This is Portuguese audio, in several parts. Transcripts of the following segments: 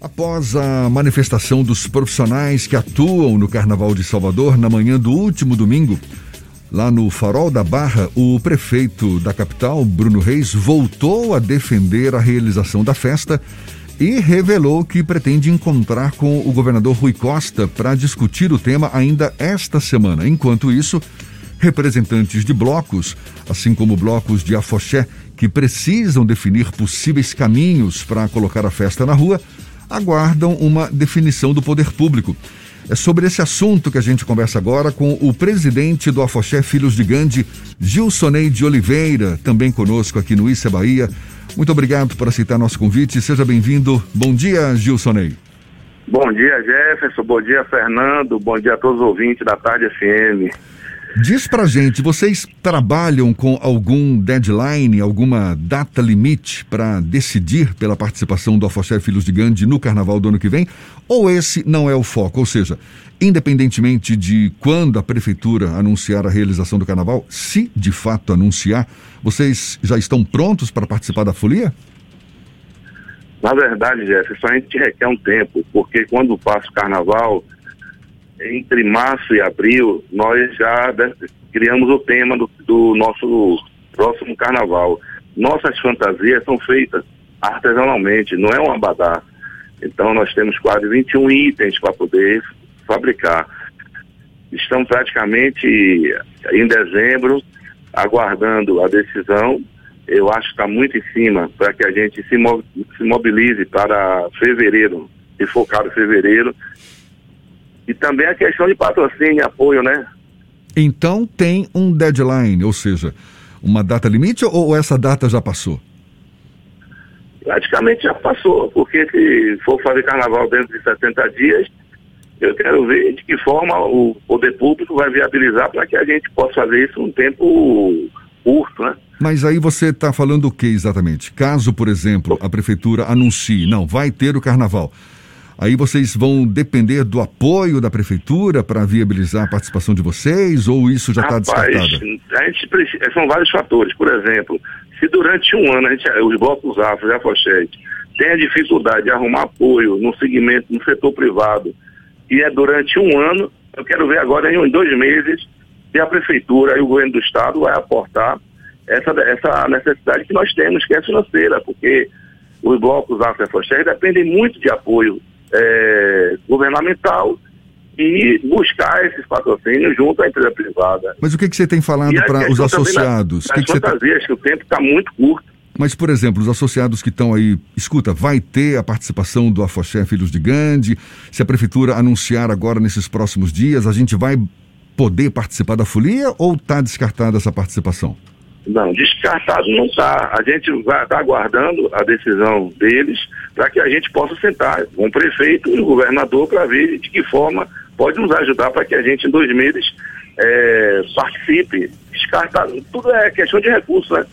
Após a manifestação dos profissionais que atuam no Carnaval de Salvador na manhã do último domingo, lá no Farol da Barra, o prefeito da capital, Bruno Reis, voltou a defender a realização da festa e revelou que pretende encontrar com o governador Rui Costa para discutir o tema ainda esta semana. Enquanto isso, representantes de blocos, assim como blocos de afoxé, que precisam definir possíveis caminhos para colocar a festa na rua, aguardam uma definição do poder público. É sobre esse assunto que a gente conversa agora com o presidente do Afoxé Filhos de Gandhi, Gilsonei de Oliveira, também conosco aqui no Issa Bahia. Muito obrigado por aceitar nosso convite. Seja bem-vindo. Bom dia, Gilsonei. Bom dia, Jefferson. Bom dia, Fernando. Bom dia a todos os ouvintes da Tarde FM. Diz pra gente, vocês trabalham com algum deadline, alguma data limite para decidir pela participação do Afoxé Filhos de Gandhi no carnaval do ano que vem? Ou esse não é o foco? Ou seja, independentemente de quando a prefeitura anunciar a realização do carnaval, se de fato anunciar, vocês já estão prontos para participar da folia? Na verdade, Jefferson, a gente requer um tempo, porque quando passa o carnaval, entre março e abril, nós já criamos o tema do, do nosso próximo carnaval. Nossas fantasias são feitas artesanalmente, não é um abadá. Então nós temos quase 21 itens para poder fabricar. Estamos praticamente em dezembro, aguardando a decisão. Eu acho que está muito em cima para que a gente se, se mobilize para fevereiro, e focado em fevereiro, e também a questão de patrocínio e apoio, né? Então tem um deadline, ou seja, uma data limite ou essa data já passou? Praticamente já passou, porque se for fazer carnaval dentro de 70 dias, eu quero ver de que forma o poder público vai viabilizar para que a gente possa fazer isso um tempo curto, né? Mas aí você está falando o que exatamente? Caso, por exemplo, a prefeitura anuncie, não, vai ter o carnaval. Aí vocês vão depender do apoio da prefeitura para viabilizar a participação de vocês ou isso já está descartado? A gente precisa, são vários fatores. Por exemplo, se durante um ano a gente, os blocos afro e a Fochete tem a dificuldade de arrumar apoio no segmento, no setor privado, e é durante um ano, eu quero ver agora em dois meses se a prefeitura e o governo do estado vai aportar essa, essa necessidade que nós temos, que é financeira, porque os blocos afro e a Fochete dependem muito de apoio é, governamental e buscar esses patrocínios junto à empresa privada. Mas o que, que você tem falado para os associados? Na, que que fantasias, tá... que o tempo está muito curto. Mas, por exemplo, os associados que estão aí, escuta, vai ter a participação do Afoxé Filhos de Gandhi? Se a prefeitura anunciar agora nesses próximos dias, a gente vai poder participar da folia ou está descartada essa participação? Não, descartado não está. A gente vai estar tá aguardando a decisão deles para que a gente possa sentar com o prefeito e o governador para ver de que forma pode nos ajudar para que a gente em dois meses é, participe. Descartado, tudo é questão de recursos, né?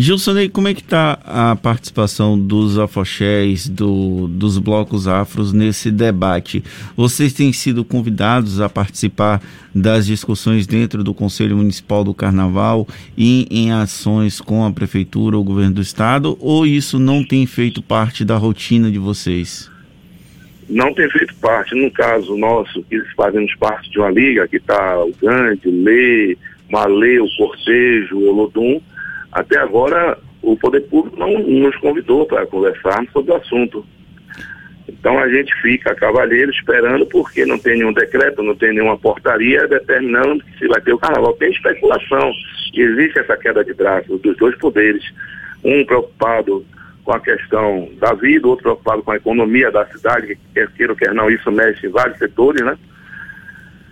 Gilson, como é que está a participação dos afoxés, do, dos blocos afros nesse debate? Vocês têm sido convidados a participar das discussões dentro do Conselho Municipal do Carnaval e em ações com a Prefeitura ou o Governo do Estado, ou isso não tem feito parte da rotina de vocês? Não tem feito parte. No caso nosso, que fazemos parte de uma liga, que está o Gandhi, o Lê, Malê, o Cortejo, o Olodum, até agora, o poder público não nos convidou para conversarmos sobre o assunto. Então a gente fica cavalheiro esperando porque não tem nenhum decreto, não tem nenhuma portaria determinando se vai ter o carnaval. Tem especulação. Existe essa queda de braço dos dois poderes. Um preocupado com a questão da vida, outro preocupado com a economia da cidade, que quer queira ou quer não, isso mexe em vários setores, né?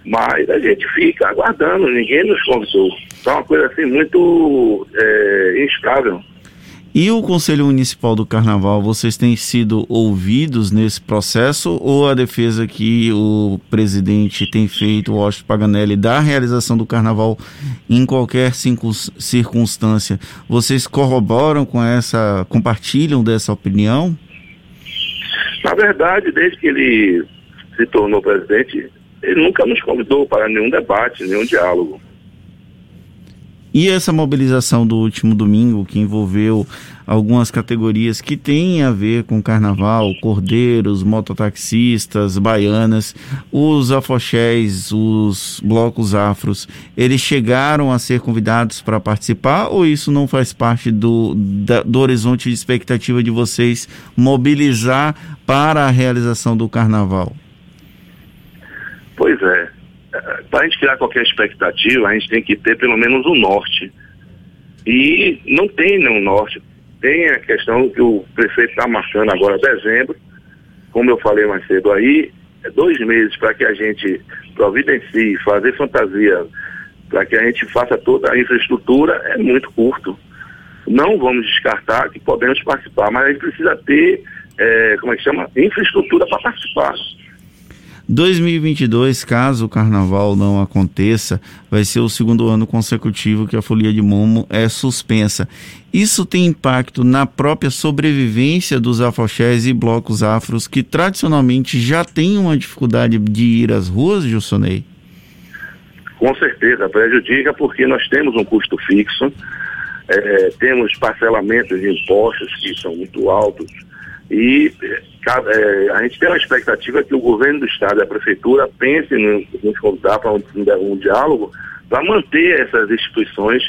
Mas a gente fica aguardando, ninguém nos convidou. Então é uma coisa assim muito é, instável. E o Conselho Municipal do Carnaval, vocês têm sido ouvidos nesse processo ou a defesa que o presidente tem feito, o Washington Paganelli, da realização do Carnaval em qualquer circunstância, vocês corroboram com essa, compartilham dessa opinião? Na verdade, desde que ele se tornou presidente, ele nunca nos convidou para nenhum debate, nenhum diálogo. E essa mobilização do último domingo, que envolveu algumas categorias que têm a ver com carnaval, cordeiros, mototaxistas, baianas, os afoxés, os blocos afros, eles chegaram a ser convidados para participar ou isso não faz parte do, da, do horizonte de expectativa de vocês mobilizar para a realização do carnaval? Pois é. Para a gente criar qualquer expectativa, a gente tem que ter pelo menos um norte. E não tem nenhum norte. Tem a questão que o prefeito está marcando agora, dezembro, como eu falei mais cedo aí, é dois meses para que a gente providencie, fazer fantasia, para que a gente faça toda a infraestrutura, é muito curto. Não vamos descartar que podemos participar, mas a gente precisa ter, é, como é que chama, infraestrutura para participar. 2022, caso o carnaval não aconteça, vai ser o segundo ano consecutivo que a Folia de Momo é suspensa. Isso tem impacto na própria sobrevivência dos afoxés e blocos afros que tradicionalmente já têm uma dificuldade de ir às ruas, Gilsonei? Com certeza, prejudica porque nós temos um custo fixo, é, temos parcelamentos de impostos que são muito altos e é, a gente tem uma expectativa que o governo do estado e a prefeitura pensem em nos convidar para um, um, diálogo para manter essas instituições,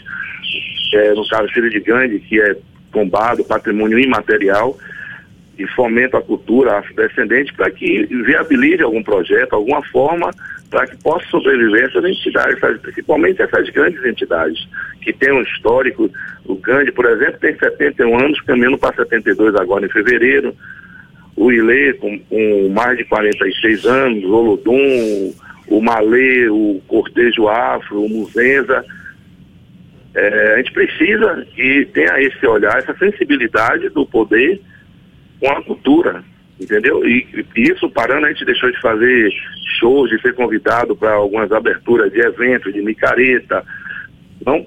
é, no caso Filho de Gandhi, que é tombado, patrimônio imaterial, e fomenta a cultura afrodescendente para que viabilize algum projeto, alguma forma para que possa sobreviver essas entidades, principalmente essas grandes entidades, que têm um histórico. O Gandhi, por exemplo, tem 71 anos, caminhando para 72 agora em fevereiro. O Ilê, com, com mais de 46 anos, o Olodum, o Malê, o Cortejo Afro, o Muzenza. É, a gente precisa que tenha esse olhar, essa sensibilidade do poder com a cultura, entendeu? E, e isso parando, a gente deixou de fazer shows, de ser convidado para algumas aberturas de eventos, de micareta. Não,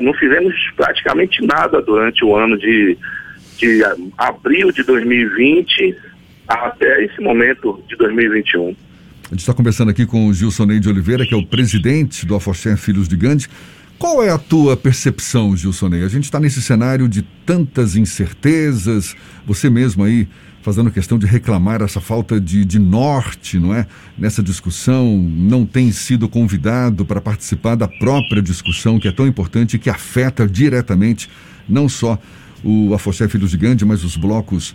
não fizemos praticamente nada durante o ano de, de abril de 2020 até esse momento de 2021. A gente está conversando aqui com o Gilson de Oliveira, que é o presidente do Afoxé Filhos de Gandhi. Qual é a tua percepção, Gilson? A gente está nesse cenário de tantas incertezas, você mesmo aí fazendo questão de reclamar essa falta de, de norte, não é? Nessa discussão, não tem sido convidado para participar da própria discussão, que é tão importante e que afeta diretamente não só o Afoxé Filhos de Gandhi, mas os blocos,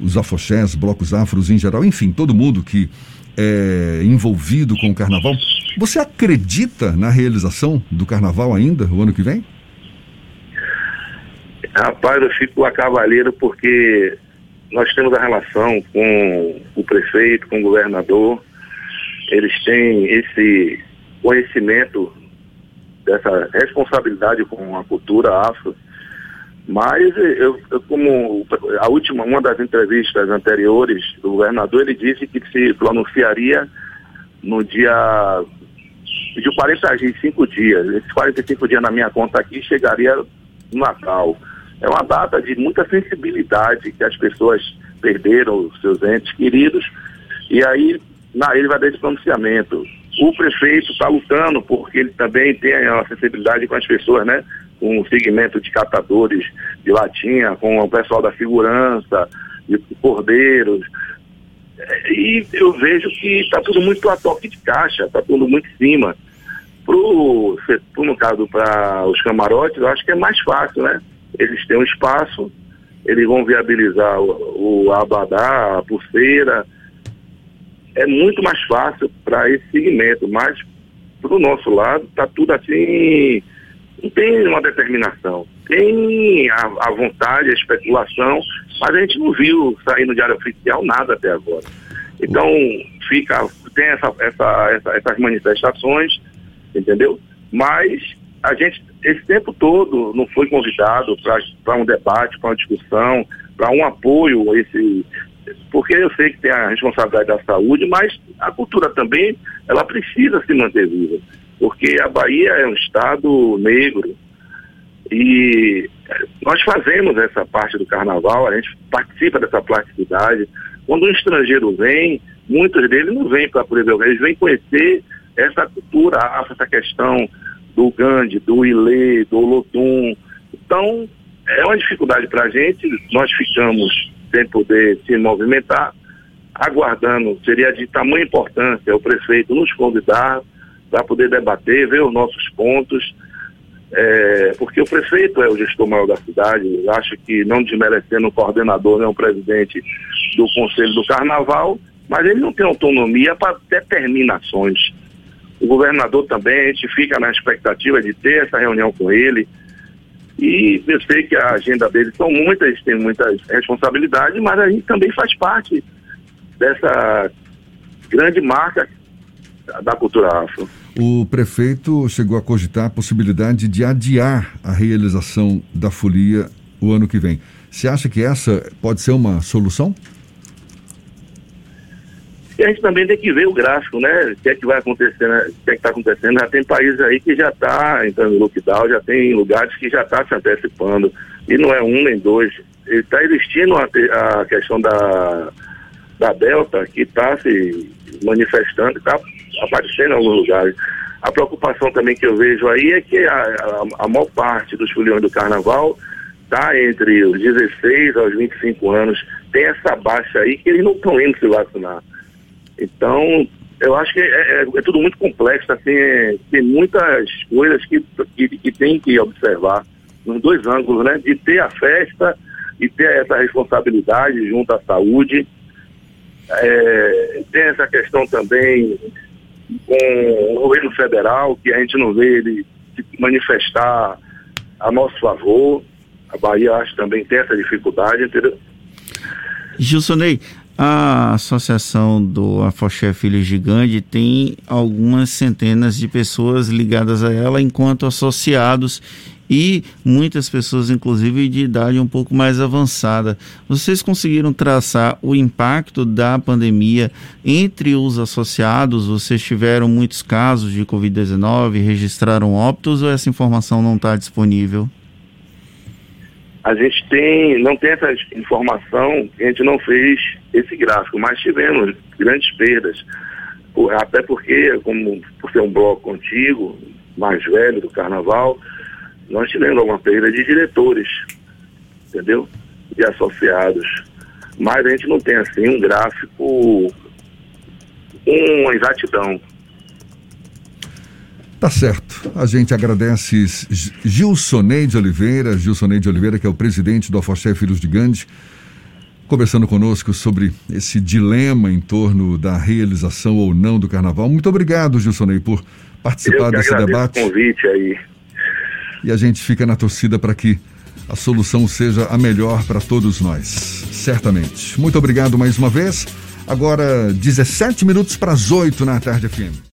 os afoxés, blocos afros em geral, enfim, todo mundo que é envolvido com o carnaval. Você acredita na realização do carnaval ainda, o ano que vem? Rapaz, eu fico a cavaleiro porque nós temos a relação com o prefeito, com o governador. Eles têm esse conhecimento dessa responsabilidade com a cultura afro. Mas eu, eu, como a última, uma das entrevistas anteriores do governador, ele disse que se pronunciaria no dia pediu 45 dias. Esses 45 dias na minha conta aqui chegaria no Natal. É uma data de muita sensibilidade que as pessoas perderam os seus entes queridos e aí na, ele vai dar esse pronunciamento. O prefeito está lutando porque ele também tem a sensibilidade com as pessoas, né? Com o segmento de catadores de latinha, com o pessoal da segurança, de cordeiros, e eu vejo que está tudo muito a toque de caixa, está tudo muito em cima. Pro, no caso, para os camarotes, eu acho que é mais fácil, né? Eles têm um espaço, eles vão viabilizar o, o abadá, a pulseira. É muito mais fácil para esse segmento, mas para o nosso lado está tudo assim, não tem uma determinação. Tem a, a vontade, a especulação, mas a gente não viu sair no diário oficial nada até agora. Então, fica, tem essa, essa, essa, essas manifestações, entendeu? Mas a gente, esse tempo todo, não foi convidado para um debate, para uma discussão, para um apoio a esse. Porque eu sei que tem a responsabilidade da saúde, mas a cultura também, ela precisa se manter viva. Porque a Bahia é um estado negro, e nós fazemos essa parte do carnaval, a gente participa dessa plasticidade. Quando um estrangeiro vem, muitos deles não vêm para ver, eles vêm conhecer essa cultura essa questão do Gandhi, do Ilê, do Olodum. Então, é uma dificuldade para a gente, nós ficamos sem poder se movimentar, aguardando, seria de tamanha importância o prefeito nos convidar para poder debater, ver os nossos pontos, é, porque o prefeito é o gestor maior da cidade, acho que não desmerecendo o coordenador, né, o presidente do Conselho do Carnaval, mas ele não tem autonomia para determinações. O governador também, a gente fica na expectativa de ter essa reunião com ele. E eu sei que a agenda dele são muitas, tem muitas responsabilidades, mas a gente também faz parte dessa grande marca da cultura afro. O prefeito chegou a cogitar a possibilidade de adiar a realização da folia o ano que vem. Você acha que essa pode ser uma solução? E a gente também tem que ver o gráfico, né? O que é que vai acontecer, né? O que é que está acontecendo? Já tem países aí que já está entrando no lockdown, já tem lugares que já está se antecipando. E não é um nem dois. Está existindo a, a questão da, da Delta que está se manifestando, está aparecendo em alguns lugares. A preocupação também que eu vejo aí é que a, a, a maior parte dos foliões do carnaval está entre os 16 aos 25 anos. Tem essa baixa aí que eles não estão indo se vacinar. Então, eu acho que é, é, é tudo muito complexo, assim, é, tem muitas coisas que, que, que tem que observar nos dois ângulos, né? De ter a festa e ter essa responsabilidade junto à saúde. É, tem essa questão também com o governo federal, que a gente não vê ele se manifestar a nosso favor. A Bahia acho também tem essa dificuldade, entendeu? Gilsonei, a associação do Afoxé Filho Gigante tem algumas centenas de pessoas ligadas a ela enquanto associados e muitas pessoas, inclusive, de idade um pouco mais avançada. Vocês conseguiram traçar o impacto da pandemia entre os associados? Vocês tiveram muitos casos de Covid-19, registraram óbitos ou essa informação não está disponível? A gente tem, não tem essa informação, a gente não fez esse gráfico, mas tivemos grandes perdas. Até porque, como por ser um bloco contigo, mais velho do carnaval, nós tivemos alguma perda de diretores, entendeu? De associados. Mas a gente não tem assim um gráfico com exatidão. Tá certo. A gente agradece Gilsonei de Oliveira, Gilsonei de Oliveira, que é o presidente do Afoxé Filhos de Gandhi, conversando conosco sobre esse dilema em torno da realização ou não do carnaval. Muito obrigado, Gilsonei, por participar desse debate. O convite aí e a gente fica na torcida para que a solução seja a melhor para todos nós, certamente. Muito obrigado mais uma vez. Agora, 17 minutos para as 8 na tarde FM.